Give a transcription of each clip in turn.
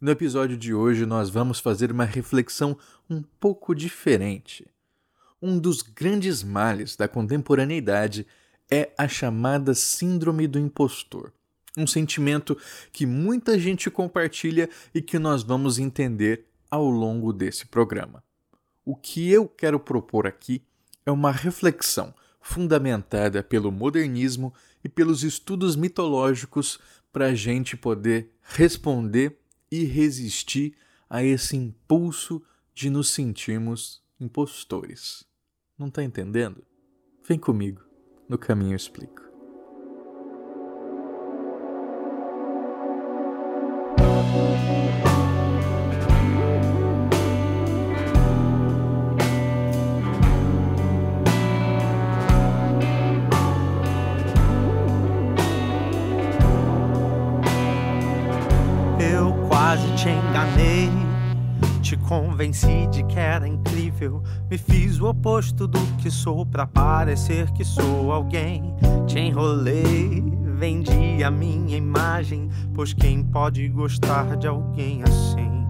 No episódio de hoje, nós vamos fazer uma reflexão um pouco diferente. Um dos grandes males da contemporaneidade é a chamada Síndrome do Impostor. Um sentimento que muita gente compartilha e que nós vamos entender ao longo desse programa. O que eu quero propor aqui é uma reflexão fundamentada pelo modernismo e pelos estudos mitológicos para a gente poder responder e resistir a esse impulso de nos sentirmos impostores. Não está entendendo? Vem comigo, no caminho eu explico. Convenci de que era incrível. Me fiz o oposto do que sou pra parecer que sou alguém. Te enrolei, vendi a minha imagem, pois quem pode gostar de alguém assim?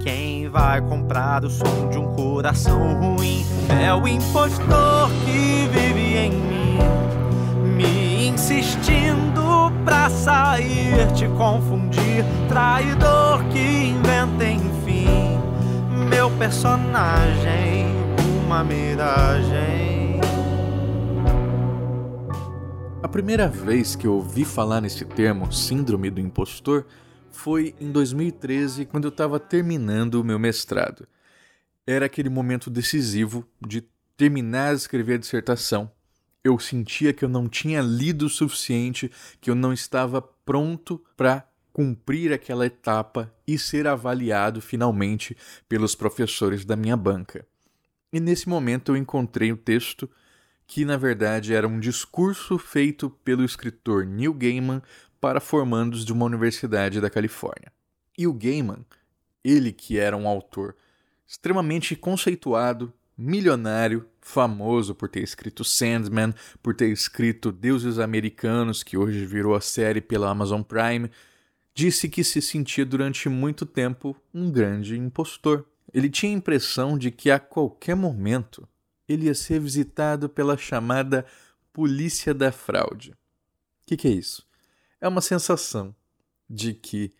Quem vai comprar o som de um coração ruim? É o impostor que vive em mim me insistindo pra sair, te confundir, traidor que inventa meu personagem, uma miragem. A primeira vez que eu ouvi falar nesse termo, Síndrome do Impostor, foi em 2013, quando eu estava terminando o meu mestrado. Era aquele momento decisivo de terminar de escrever a dissertação. Eu sentia que eu não tinha lido o suficiente, que eu não estava pronto para cumprir aquela etapa e ser avaliado finalmente pelos professores da minha banca. E nesse momento eu encontrei o texto que na verdade era um discurso feito pelo escritor Neil Gaiman para formandos de uma universidade da Califórnia. E o Gaiman, ele que era um autor extremamente conceituado, milionário, famoso por ter escrito Sandman, por ter escrito Deuses Americanos, que hoje virou a série pela Amazon Prime, disse que se sentia durante muito tempo um grande impostor. Ele tinha a impressão de que a qualquer momento ele ia ser visitado pela chamada polícia da fraude. O que, que é isso? É uma sensação de que,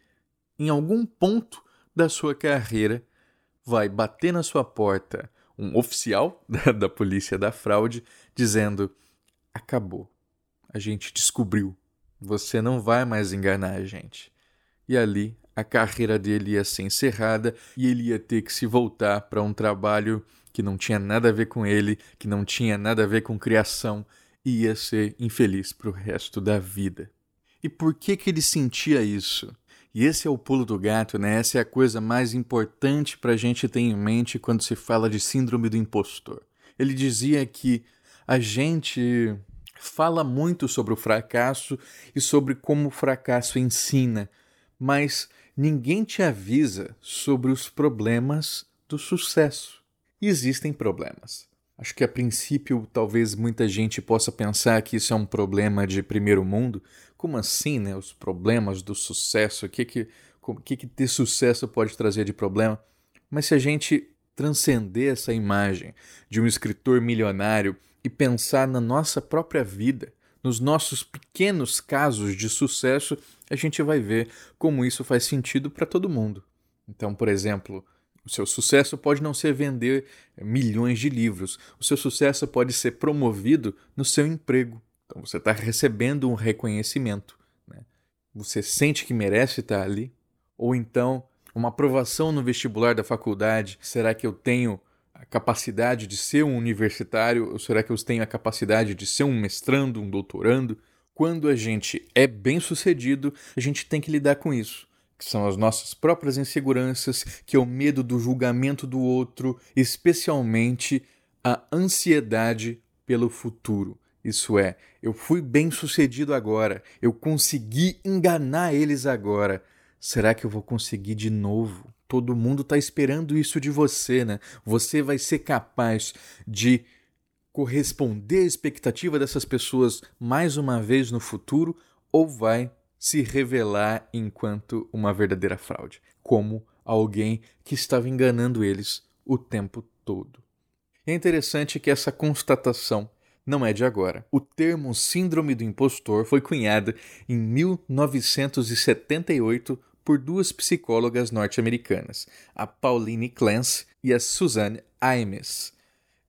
em algum ponto da sua carreira, vai bater na sua porta um oficial da, da polícia da fraude dizendo: acabou, a gente descobriu, você não vai mais enganar a gente. E ali a carreira dele ia ser encerrada e ele ia ter que se voltar para um trabalho que não tinha nada a ver com ele, que não tinha nada a ver com criação e ia ser infeliz para o resto da vida. E por que que ele sentia isso? E esse é o pulo do gato, né? Essa é a coisa mais importante para a gente ter em mente quando se fala de síndrome do impostor. Ele dizia que a gente fala muito sobre o fracasso e sobre como o fracasso ensina, mas ninguém te avisa sobre os problemas do sucesso. E existem problemas. Acho que a princípio talvez muita gente possa pensar que isso é um problema de primeiro mundo. Como assim, né? Os problemas do sucesso, o que que, o que, que ter sucesso pode trazer de problema? Mas se a gente transcender essa imagem de um escritor milionário e pensar na nossa própria vida, nos nossos pequenos casos de sucesso, a gente vai ver como isso faz sentido para todo mundo. Então, por exemplo, o seu sucesso pode não ser vender milhões de livros. O seu sucesso pode ser promovido no seu emprego. Então você está recebendo um reconhecimento. Né? Você sente que merece estar ali. Ou então, uma aprovação no vestibular da faculdade. Será que eu tenho a capacidade de ser um universitário? Ou será que eu tenho a capacidade de ser um mestrando, um doutorando? Quando a gente é bem sucedido, a gente tem que lidar com isso que são as nossas próprias inseguranças, que é o medo do julgamento do outro, especialmente a ansiedade pelo futuro. Isso é, eu fui bem sucedido agora, eu consegui enganar eles agora. Será que eu vou conseguir de novo? Todo mundo está esperando isso de você, né? Você vai ser capaz de corresponder à expectativa dessas pessoas mais uma vez no futuro ou vai se revelar enquanto uma verdadeira fraude, como alguém que estava enganando eles o tempo todo? É interessante que essa constatação não é de agora. O termo Síndrome do Impostor foi cunhado em 1978 por duas psicólogas norte-americanas, a Pauline Clance e a Suzanne Imes.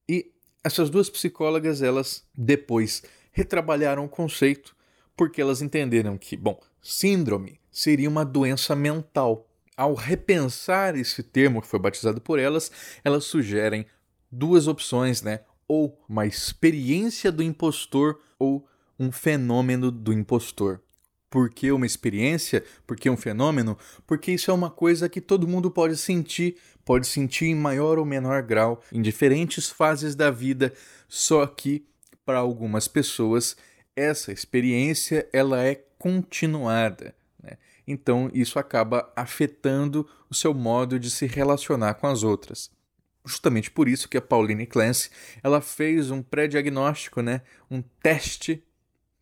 E essas duas psicólogas, elas depois retrabalharam o conceito porque elas entenderam que, bom, síndrome seria uma doença mental. Ao repensar esse termo que foi batizado por elas, elas sugerem duas opções, né? ou uma experiência do impostor ou um fenômeno do impostor. Por que uma experiência? Por que um fenômeno? Porque isso é uma coisa que todo mundo pode sentir, pode sentir em maior ou menor grau, em diferentes fases da vida, só que para algumas pessoas essa experiência ela é continuada. Né? Então isso acaba afetando o seu modo de se relacionar com as outras justamente por isso que a Pauline Clance ela fez um pré-diagnóstico, né, um teste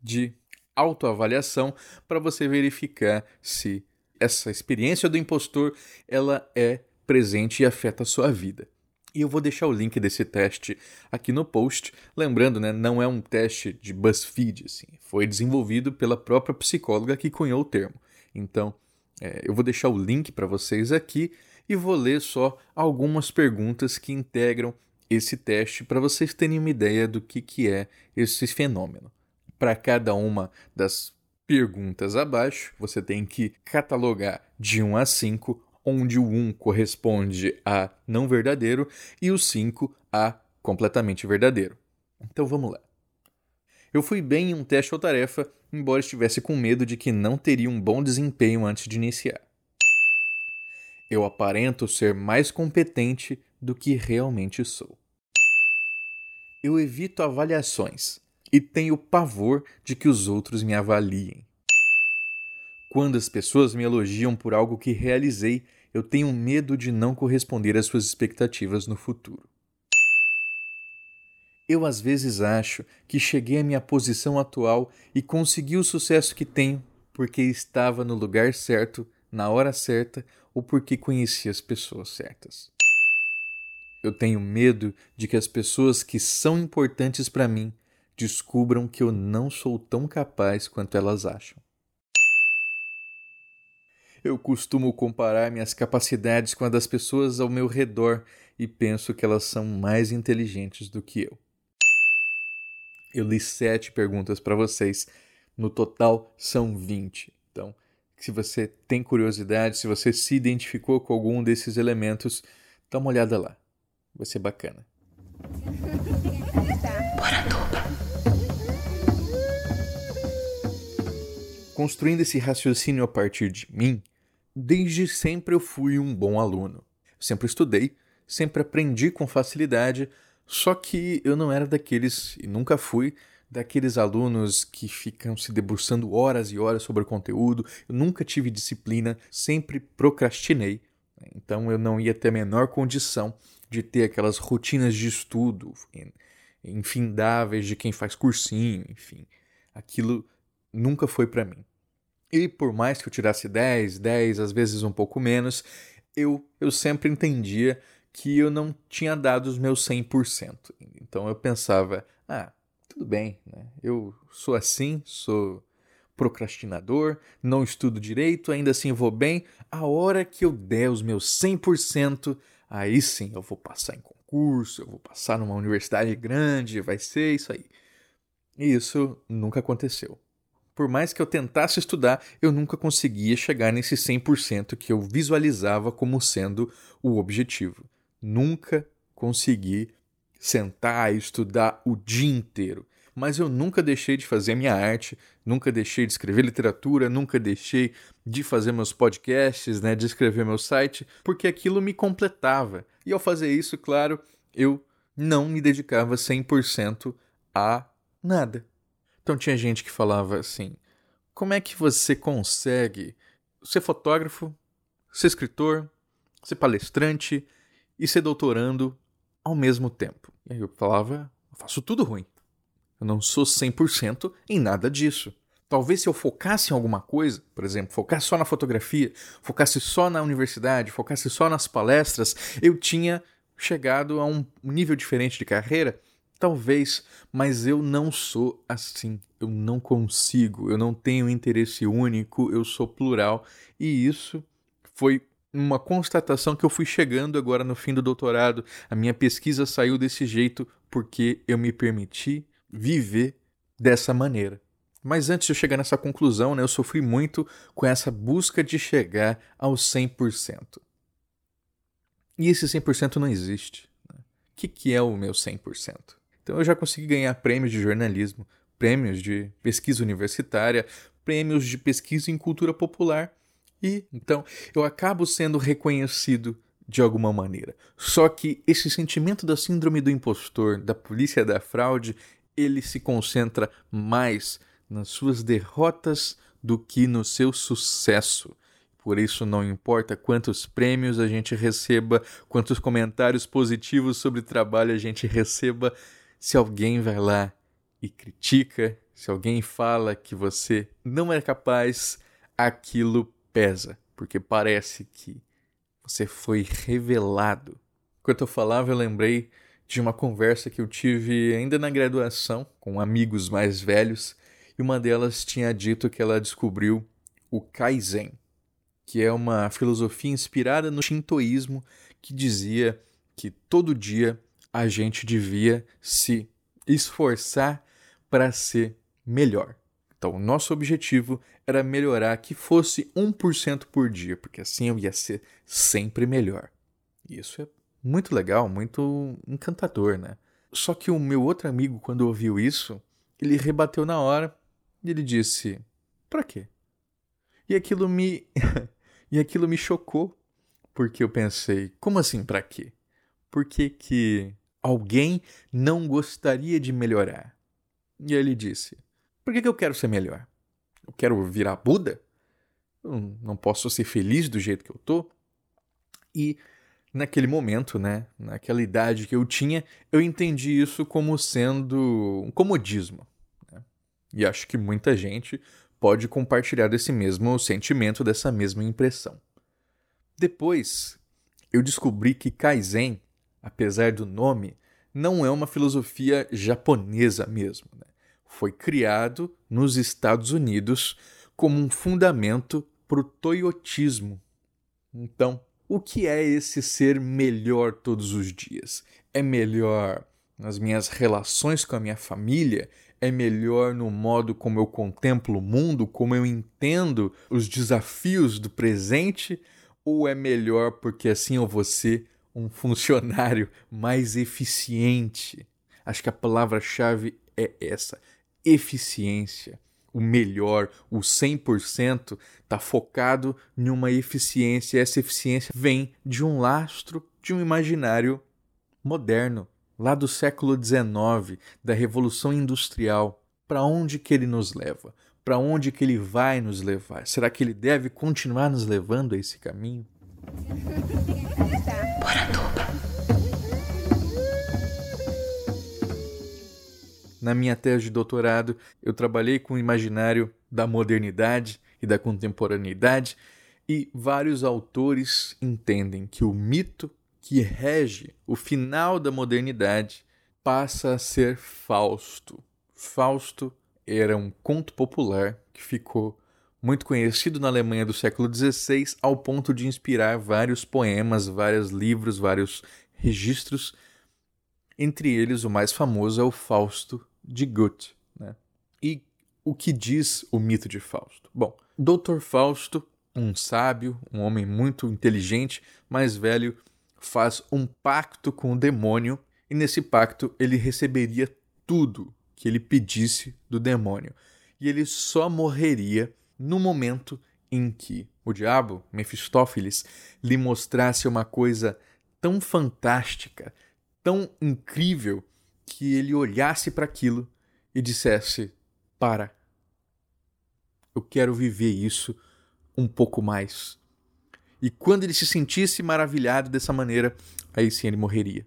de autoavaliação para você verificar se essa experiência do impostor ela é presente e afeta a sua vida. E eu vou deixar o link desse teste aqui no post. Lembrando, né, não é um teste de BuzzFeed, assim. Foi desenvolvido pela própria psicóloga que cunhou o termo. Então, é, eu vou deixar o link para vocês aqui e vou ler só algumas perguntas que integram esse teste para vocês terem uma ideia do que, que é esse fenômeno. Para cada uma das perguntas abaixo, você tem que catalogar de 1 a 5, onde o 1 corresponde a não verdadeiro e o 5 a completamente verdadeiro. Então vamos lá. Eu fui bem em um teste ou tarefa, embora estivesse com medo de que não teria um bom desempenho antes de iniciar eu aparento ser mais competente do que realmente sou. Eu evito avaliações e tenho pavor de que os outros me avaliem. Quando as pessoas me elogiam por algo que realizei, eu tenho medo de não corresponder às suas expectativas no futuro. Eu às vezes acho que cheguei à minha posição atual e consegui o sucesso que tenho porque estava no lugar certo, na hora certa ou porque conheci as pessoas certas. Eu tenho medo de que as pessoas que são importantes para mim descubram que eu não sou tão capaz quanto elas acham. Eu costumo comparar minhas capacidades com as das pessoas ao meu redor e penso que elas são mais inteligentes do que eu. Eu li sete perguntas para vocês, no total são vinte. Então, se você tem curiosidade, se você se identificou com algum desses elementos, dá uma olhada lá. Vai ser bacana. Construindo esse raciocínio a partir de mim, desde sempre eu fui um bom aluno. sempre estudei, sempre aprendi com facilidade, só que eu não era daqueles, e nunca fui, daqueles alunos que ficam se debruçando horas e horas sobre o conteúdo. Eu nunca tive disciplina, sempre procrastinei. Então eu não ia ter a menor condição de ter aquelas rotinas de estudo infindáveis de quem faz cursinho, enfim. Aquilo nunca foi para mim. E por mais que eu tirasse 10, 10, às vezes um pouco menos, eu, eu sempre entendia que eu não tinha dado os meus 100%. Então eu pensava, ah, tudo bem, né? Eu sou assim, sou procrastinador, não estudo direito, ainda assim vou bem. A hora que eu der os meus 100%, aí sim eu vou passar em concurso, eu vou passar numa universidade grande, vai ser isso aí. E isso nunca aconteceu. Por mais que eu tentasse estudar, eu nunca conseguia chegar nesse 100% que eu visualizava como sendo o objetivo. Nunca consegui sentar e estudar o dia inteiro. mas eu nunca deixei de fazer a minha arte, nunca deixei de escrever literatura, nunca deixei de fazer meus podcasts, né, de escrever meu site, porque aquilo me completava. E ao fazer isso, claro, eu não me dedicava 100% a nada. Então tinha gente que falava assim: como é que você consegue ser fotógrafo, ser escritor, ser palestrante e ser doutorando ao mesmo tempo? E aí eu falava: eu faço tudo ruim. Eu não sou 100% em nada disso. Talvez se eu focasse em alguma coisa, por exemplo, focasse só na fotografia, focasse só na universidade, focasse só nas palestras, eu tinha chegado a um nível diferente de carreira? Talvez, mas eu não sou assim. Eu não consigo, eu não tenho interesse único, eu sou plural. E isso foi uma constatação que eu fui chegando agora no fim do doutorado. A minha pesquisa saiu desse jeito porque eu me permiti viver dessa maneira. Mas antes de eu chegar nessa conclusão, né, eu sofri muito com essa busca de chegar aos 100%. E esse 100% não existe. Né? O que, que é o meu 100%? Então eu já consegui ganhar prêmios de jornalismo, prêmios de pesquisa universitária, prêmios de pesquisa em cultura popular. E então eu acabo sendo reconhecido de alguma maneira. Só que esse sentimento da síndrome do impostor, da polícia da fraude, ele se concentra mais nas suas derrotas do que no seu sucesso. Por isso, não importa quantos prêmios a gente receba, quantos comentários positivos sobre trabalho a gente receba, se alguém vai lá e critica, se alguém fala que você não é capaz, aquilo pesa, porque parece que você foi revelado. Enquanto eu falava, eu lembrei de uma conversa que eu tive ainda na graduação com amigos mais velhos, e uma delas tinha dito que ela descobriu o Kaizen que é uma filosofia inspirada no shintoísmo que dizia que todo dia a gente devia se esforçar para ser melhor. Então, o nosso objetivo era melhorar que fosse 1% por dia, porque assim eu ia ser sempre melhor. E isso é muito legal, muito encantador, né? Só que o meu outro amigo, quando ouviu isso, ele rebateu na hora e ele disse: "Para quê?" E aquilo me E aquilo me chocou, porque eu pensei, como assim para quê? Por que, que alguém não gostaria de melhorar? E ele disse: Por que, que eu quero ser melhor? Eu quero virar Buda? Eu não posso ser feliz do jeito que eu tô? E naquele momento, né, naquela idade que eu tinha, eu entendi isso como sendo um comodismo. Né? E acho que muita gente pode compartilhar desse mesmo sentimento, dessa mesma impressão. Depois, eu descobri que Kaizen, apesar do nome, não é uma filosofia japonesa mesmo. Né? Foi criado nos Estados Unidos como um fundamento para o toyotismo. Então, o que é esse ser melhor todos os dias? É melhor nas minhas relações com a minha família? é melhor no modo como eu contemplo o mundo, como eu entendo os desafios do presente, ou é melhor porque assim eu vou ser um funcionário mais eficiente? Acho que a palavra-chave é essa: eficiência. O melhor, o 100%, está focado em uma eficiência. Essa eficiência vem de um lastro de um imaginário moderno, lá do século XIX, da Revolução Industrial, para onde que ele nos leva? Para onde que ele vai nos levar? Será que ele deve continuar nos levando a esse caminho? Na minha tese de doutorado, eu trabalhei com o imaginário da modernidade e da contemporaneidade, e vários autores entendem que o mito que rege o final da modernidade passa a ser Fausto. Fausto era um conto popular que ficou muito conhecido na Alemanha do século XVI, ao ponto de inspirar vários poemas, vários livros, vários registros. Entre eles, o mais famoso é o Fausto de Goethe. Né? E o que diz o mito de Fausto? Bom, Dr. Fausto, um sábio, um homem muito inteligente, mais velho, faz um pacto com o demônio e nesse pacto ele receberia tudo que ele pedisse do demônio. E ele só morreria no momento em que o diabo, Mefistófeles, lhe mostrasse uma coisa tão fantástica, tão incrível, que ele olhasse para aquilo e dissesse: Para, eu quero viver isso um pouco mais. E quando ele se sentisse maravilhado dessa maneira, aí sim ele morreria.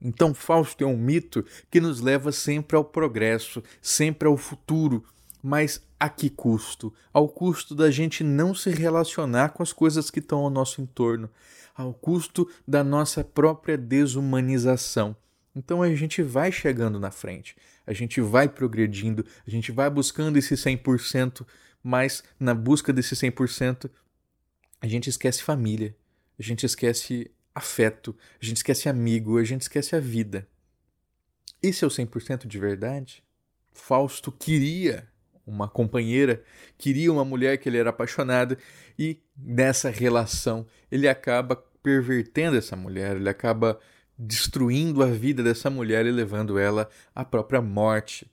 Então, Fausto é um mito que nos leva sempre ao progresso, sempre ao futuro, mas a que custo? Ao custo da gente não se relacionar com as coisas que estão ao nosso entorno, ao custo da nossa própria desumanização. Então a gente vai chegando na frente, a gente vai progredindo, a gente vai buscando esse 100%, mas na busca desse 100%, a gente esquece família, a gente esquece afeto, a gente esquece amigo, a gente esquece a vida. Esse é o 100% de verdade? Fausto queria uma companheira, queria uma mulher que ele era apaixonado e nessa relação ele acaba pervertendo essa mulher, ele acaba destruindo a vida dessa mulher e levando ela à própria morte.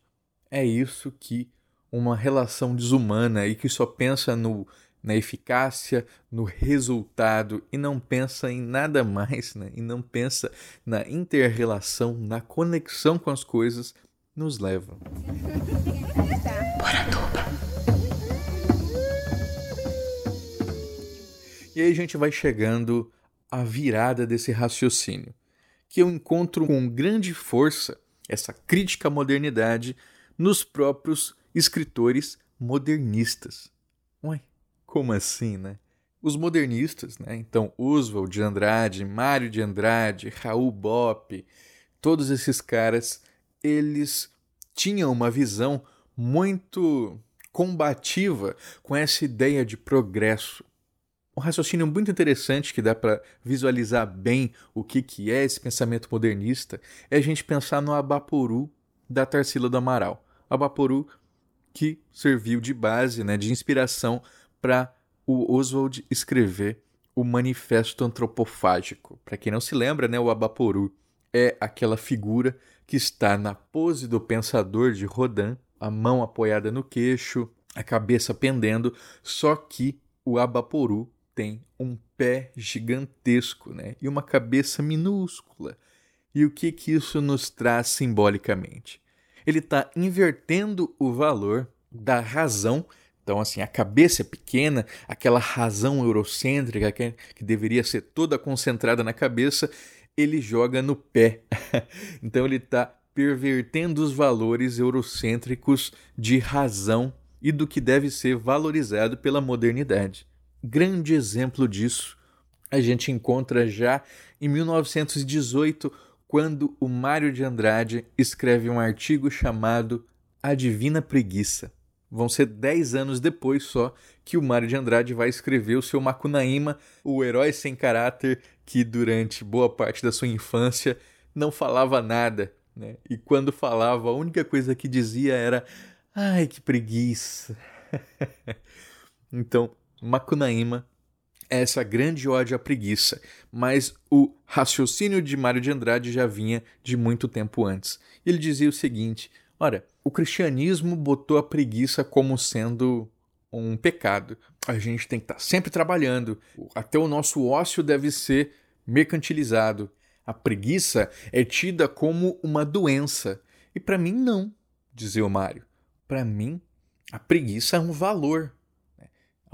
É isso que uma relação desumana e que só pensa no na eficácia, no resultado e não pensa em nada mais, né? e não pensa na interrelação, na conexão com as coisas, nos leva. E aí a gente vai chegando à virada desse raciocínio, que eu encontro com grande força essa crítica à modernidade nos próprios escritores modernistas. Ué, como assim, né? Os modernistas, né? Então, Oswald de Andrade, Mário de Andrade, Raul Bopp, todos esses caras, eles tinham uma visão muito combativa com essa ideia de progresso. Um raciocínio muito interessante que dá para visualizar bem o que, que é esse pensamento modernista é a gente pensar no Abaporu da Tarsila do Amaral. Abaporu que serviu de base, né, de inspiração para o Oswald escrever o Manifesto Antropofágico. Para quem não se lembra, né, o Abaporu é aquela figura que está na pose do pensador de Rodin, a mão apoiada no queixo, a cabeça pendendo, só que o Abaporu tem um pé gigantesco né, e uma cabeça minúscula. E o que, que isso nos traz simbolicamente? Ele está invertendo o valor da razão então, assim, a cabeça é pequena, aquela razão eurocêntrica que, que deveria ser toda concentrada na cabeça, ele joga no pé. então, ele está pervertendo os valores eurocêntricos de razão e do que deve ser valorizado pela modernidade. Grande exemplo disso a gente encontra já em 1918, quando o Mário de Andrade escreve um artigo chamado A Divina Preguiça vão ser 10 anos depois só que o Mário de Andrade vai escrever o seu Macunaíma, o herói sem caráter que durante boa parte da sua infância não falava nada, né? E quando falava, a única coisa que dizia era: "Ai, que preguiça". então, Macunaíma é essa grande ódio à preguiça, mas o raciocínio de Mário de Andrade já vinha de muito tempo antes. Ele dizia o seguinte: Ora, o cristianismo botou a preguiça como sendo um pecado. A gente tem que estar sempre trabalhando, até o nosso ócio deve ser mercantilizado. A preguiça é tida como uma doença. E para mim, não, dizia o Mário. Para mim, a preguiça é um valor.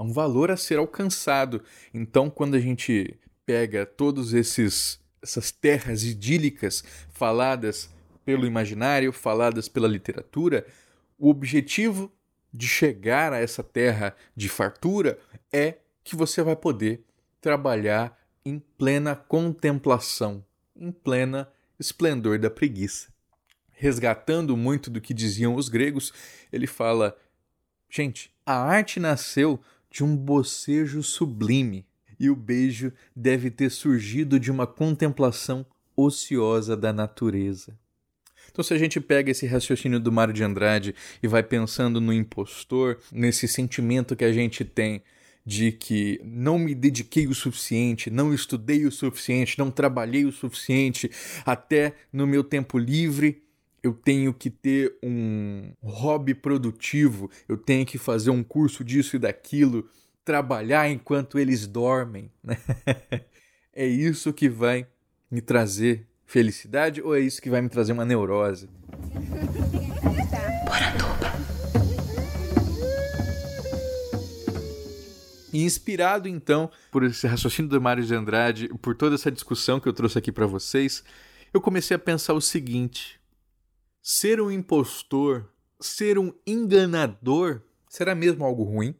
Né? É um valor a ser alcançado. Então, quando a gente pega todos esses essas terras idílicas faladas pelo imaginário, faladas pela literatura, o objetivo de chegar a essa terra de fartura é que você vai poder trabalhar em plena contemplação, em plena esplendor da preguiça. Resgatando muito do que diziam os gregos, ele fala: gente, a arte nasceu de um bocejo sublime, e o beijo deve ter surgido de uma contemplação ociosa da natureza. Então, se a gente pega esse raciocínio do Mário de Andrade e vai pensando no impostor, nesse sentimento que a gente tem de que não me dediquei o suficiente, não estudei o suficiente, não trabalhei o suficiente, até no meu tempo livre eu tenho que ter um hobby produtivo, eu tenho que fazer um curso disso e daquilo, trabalhar enquanto eles dormem. Né? é isso que vai me trazer felicidade ou é isso que vai me trazer uma neurose? E inspirado então por esse raciocínio do Mário de Andrade, por toda essa discussão que eu trouxe aqui para vocês, eu comecei a pensar o seguinte: ser um impostor, ser um enganador, será mesmo algo ruim?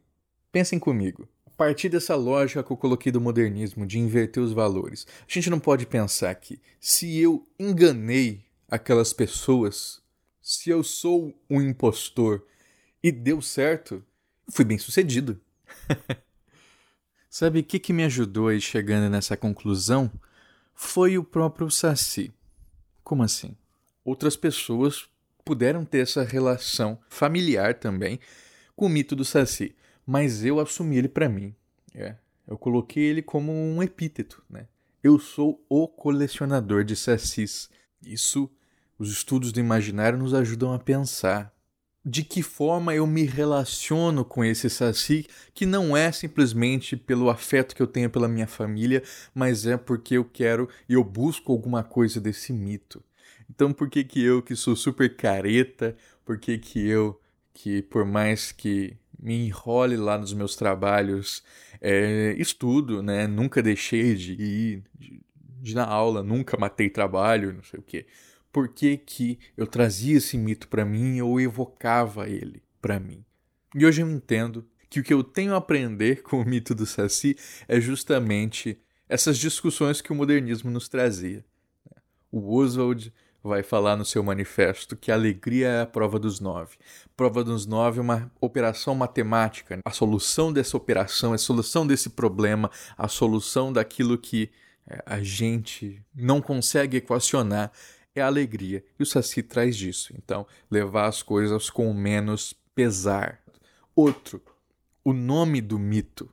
Pensem comigo. A partir dessa lógica que eu coloquei do modernismo, de inverter os valores, a gente não pode pensar que se eu enganei aquelas pessoas, se eu sou um impostor e deu certo, fui bem sucedido. Sabe o que, que me ajudou a ir chegando nessa conclusão? Foi o próprio Saci. Como assim? Outras pessoas puderam ter essa relação familiar também com o mito do Saci, mas eu assumi ele para mim. É, eu coloquei ele como um epíteto, né? Eu sou o colecionador de sacis. Isso os estudos do imaginário nos ajudam a pensar. De que forma eu me relaciono com esse saci, que não é simplesmente pelo afeto que eu tenho pela minha família, mas é porque eu quero e eu busco alguma coisa desse mito. Então por que que eu que sou super careta, por que que eu que por mais que me enrole lá nos meus trabalhos, é, estudo, né? Nunca deixei de ir, de, de na aula, nunca matei trabalho, não sei o quê. Por que, que eu trazia esse mito para mim ou evocava ele para mim? E hoje eu entendo que o que eu tenho a aprender com o mito do Saci é justamente essas discussões que o modernismo nos trazia. O Oswald vai falar no seu manifesto que a alegria é a prova dos nove. Prova dos nove é uma operação matemática. A solução dessa operação, a solução desse problema, a solução daquilo que é, a gente não consegue equacionar é a alegria. E o Saci traz disso. Então, levar as coisas com menos pesar. Outro, o nome do mito.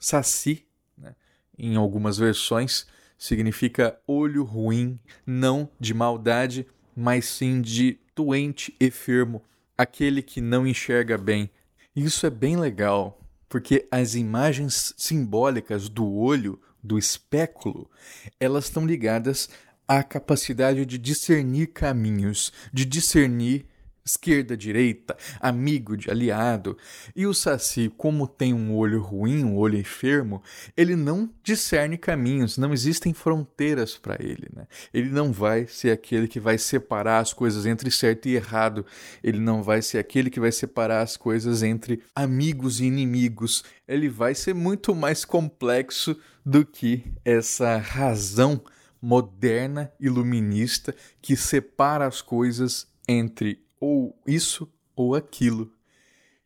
Saci, né? em algumas versões, significa olho ruim, não de maldade, mas sim de doente e firmo, aquele que não enxerga bem. Isso é bem legal, porque as imagens simbólicas do olho, do espéculo, elas estão ligadas à capacidade de discernir caminhos, de discernir esquerda, direita, amigo de aliado. E o Saci, como tem um olho ruim, um olho enfermo, ele não discerne caminhos, não existem fronteiras para ele. Né? Ele não vai ser aquele que vai separar as coisas entre certo e errado, ele não vai ser aquele que vai separar as coisas entre amigos e inimigos. Ele vai ser muito mais complexo do que essa razão moderna iluminista que separa as coisas entre ou isso ou aquilo.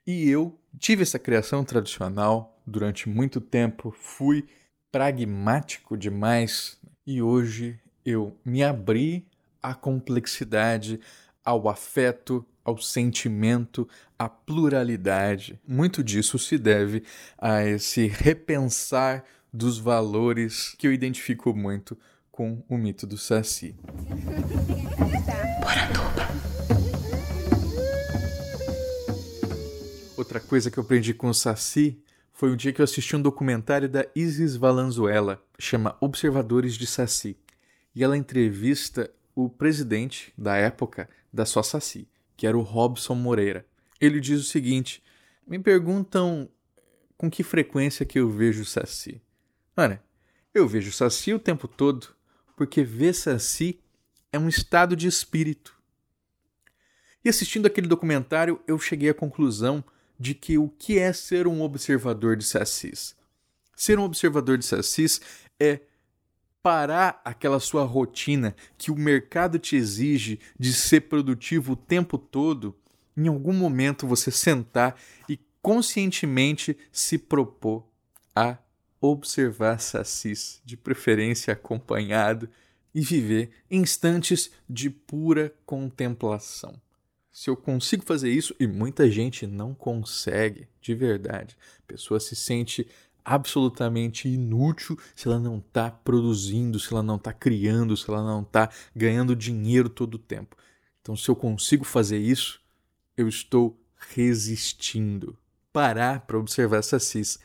E eu tive essa criação tradicional durante muito tempo, fui pragmático demais e hoje eu me abri à complexidade, ao afeto, ao sentimento, à pluralidade. Muito disso se deve a esse repensar dos valores que eu identifico muito com o mito do Saci. Outra coisa que eu aprendi com o Saci foi um dia que eu assisti um documentário da Isis Valenzuela, chama Observadores de Saci. E ela entrevista o presidente da época da sua Saci, que era o Robson Moreira. Ele diz o seguinte: Me perguntam com que frequência que eu vejo Saci. Olha, eu vejo Saci o tempo todo, porque ver Saci é um estado de espírito. E assistindo aquele documentário, eu cheguei à conclusão de que o que é ser um observador de sacis. Ser um observador de sacis é parar aquela sua rotina que o mercado te exige de ser produtivo o tempo todo, em algum momento você sentar e conscientemente se propor a observar sacis, de preferência acompanhado, e viver instantes de pura contemplação. Se eu consigo fazer isso, e muita gente não consegue, de verdade, a pessoa se sente absolutamente inútil se ela não está produzindo, se ela não está criando, se ela não está ganhando dinheiro todo o tempo. Então, se eu consigo fazer isso, eu estou resistindo. Parar para observar essa cis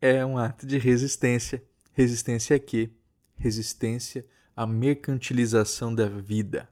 é um ato de resistência. Resistência a quê? Resistência à mercantilização da vida.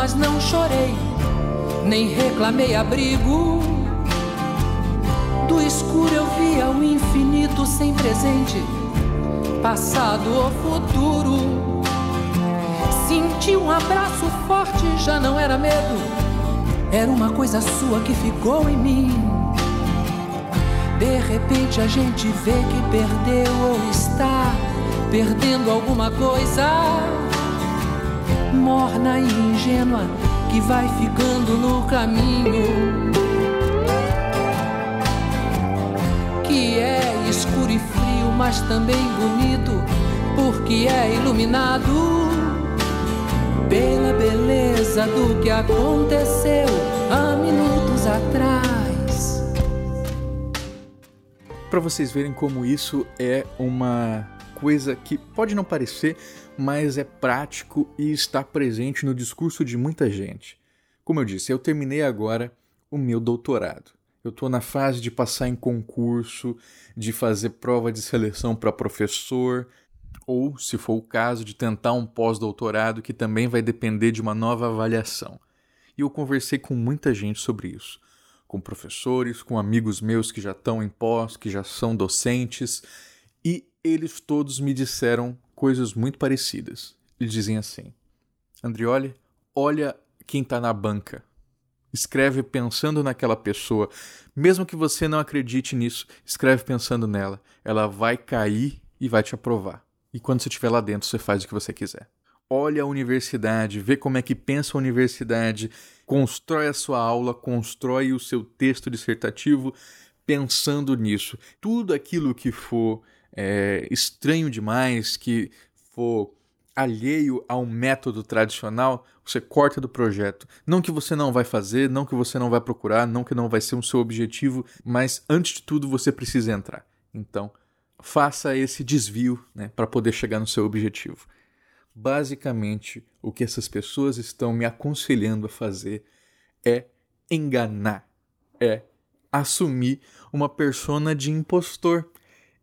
Mas não chorei, nem reclamei abrigo. Do escuro eu via o infinito sem presente, passado ou futuro. Senti um abraço forte, já não era medo, era uma coisa sua que ficou em mim. De repente a gente vê que perdeu ou está perdendo alguma coisa morna e ingênua que vai ficando no caminho. Que é escuro e frio, mas também bonito, porque é iluminado pela beleza do que aconteceu há minutos atrás. Para vocês verem como isso é uma coisa que pode não parecer, mas é prático e está presente no discurso de muita gente. Como eu disse, eu terminei agora o meu doutorado. Eu estou na fase de passar em concurso, de fazer prova de seleção para professor, ou, se for o caso, de tentar um pós-doutorado que também vai depender de uma nova avaliação. E eu conversei com muita gente sobre isso com professores, com amigos meus que já estão em pós, que já são docentes, e eles todos me disseram coisas muito parecidas. Eles dizem assim: Andrioli, olha quem está na banca. Escreve pensando naquela pessoa. Mesmo que você não acredite nisso, escreve pensando nela. Ela vai cair e vai te aprovar. E quando você estiver lá dentro, você faz o que você quiser. Olha a universidade, vê como é que pensa a universidade, constrói a sua aula, constrói o seu texto dissertativo pensando nisso. Tudo aquilo que for é, estranho demais, que for alheio ao método tradicional, você corta do projeto. Não que você não vai fazer, não que você não vai procurar, não que não vai ser o seu objetivo, mas antes de tudo você precisa entrar. Então, faça esse desvio né, para poder chegar no seu objetivo. Basicamente, o que essas pessoas estão me aconselhando a fazer é enganar, é assumir uma persona de impostor.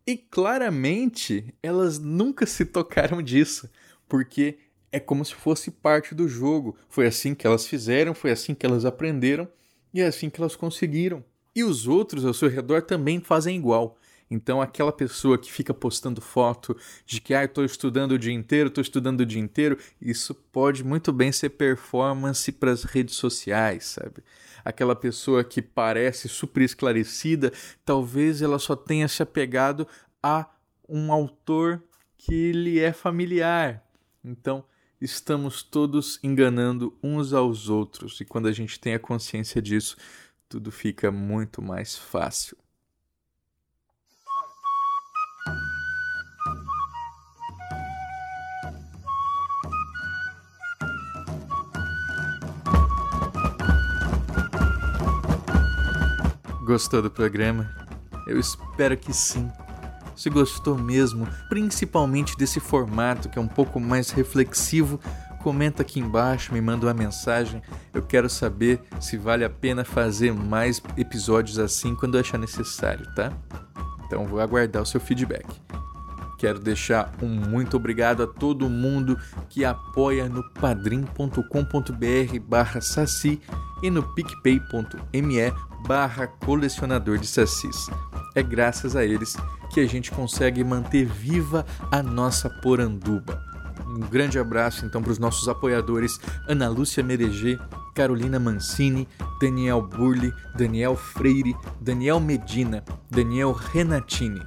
E claramente elas nunca se tocaram disso, porque é como se fosse parte do jogo. Foi assim que elas fizeram, foi assim que elas aprenderam e é assim que elas conseguiram. E os outros ao seu redor também fazem igual. Então, aquela pessoa que fica postando foto de que, ah, estou estudando o dia inteiro, estou estudando o dia inteiro, isso pode muito bem ser performance para as redes sociais, sabe? Aquela pessoa que parece super esclarecida, talvez ela só tenha se apegado a um autor que lhe é familiar. Então, estamos todos enganando uns aos outros, e quando a gente tem a consciência disso, tudo fica muito mais fácil. Gostou do programa? Eu espero que sim. Se gostou mesmo, principalmente desse formato que é um pouco mais reflexivo, comenta aqui embaixo, me manda uma mensagem. Eu quero saber se vale a pena fazer mais episódios assim quando achar necessário, tá? Então vou aguardar o seu feedback. Quero deixar um muito obrigado a todo mundo que apoia no padrim.com.br barra saci e no picpay.me barra colecionador de sacis. É graças a eles que a gente consegue manter viva a nossa poranduba. Um grande abraço então para os nossos apoiadores Ana Lúcia Mereger, Carolina Mancini, Daniel Burli, Daniel Freire, Daniel Medina, Daniel Renatini,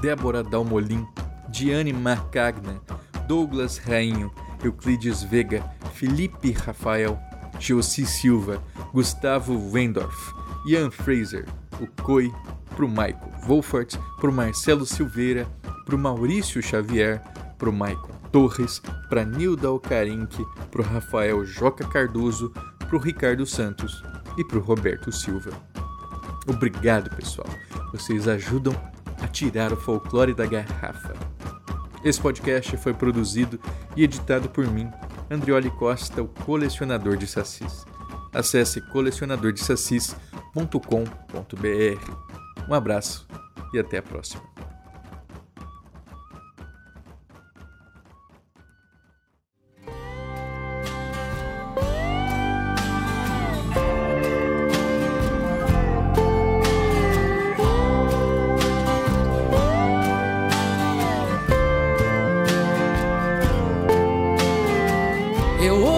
Débora Dalmolin, Diane Marcagna, Douglas Rainho, Euclides Vega, Felipe Rafael, Josi Silva, Gustavo Wendorf, Ian Fraser, o Coi, pro Michael Wolfert, pro Marcelo Silveira, pro Maurício Xavier, pro Michael Torres, para Nilda Alcarinque, pro Rafael Joca Cardoso, pro Ricardo Santos e pro Roberto Silva. Obrigado, pessoal. Vocês ajudam a tirar o folclore da garrafa. Esse podcast foi produzido e editado por mim, Andrioli Costa, o colecionador de sacis. Acesse colecionadordesacis.com.br. Um abraço e até a próxima.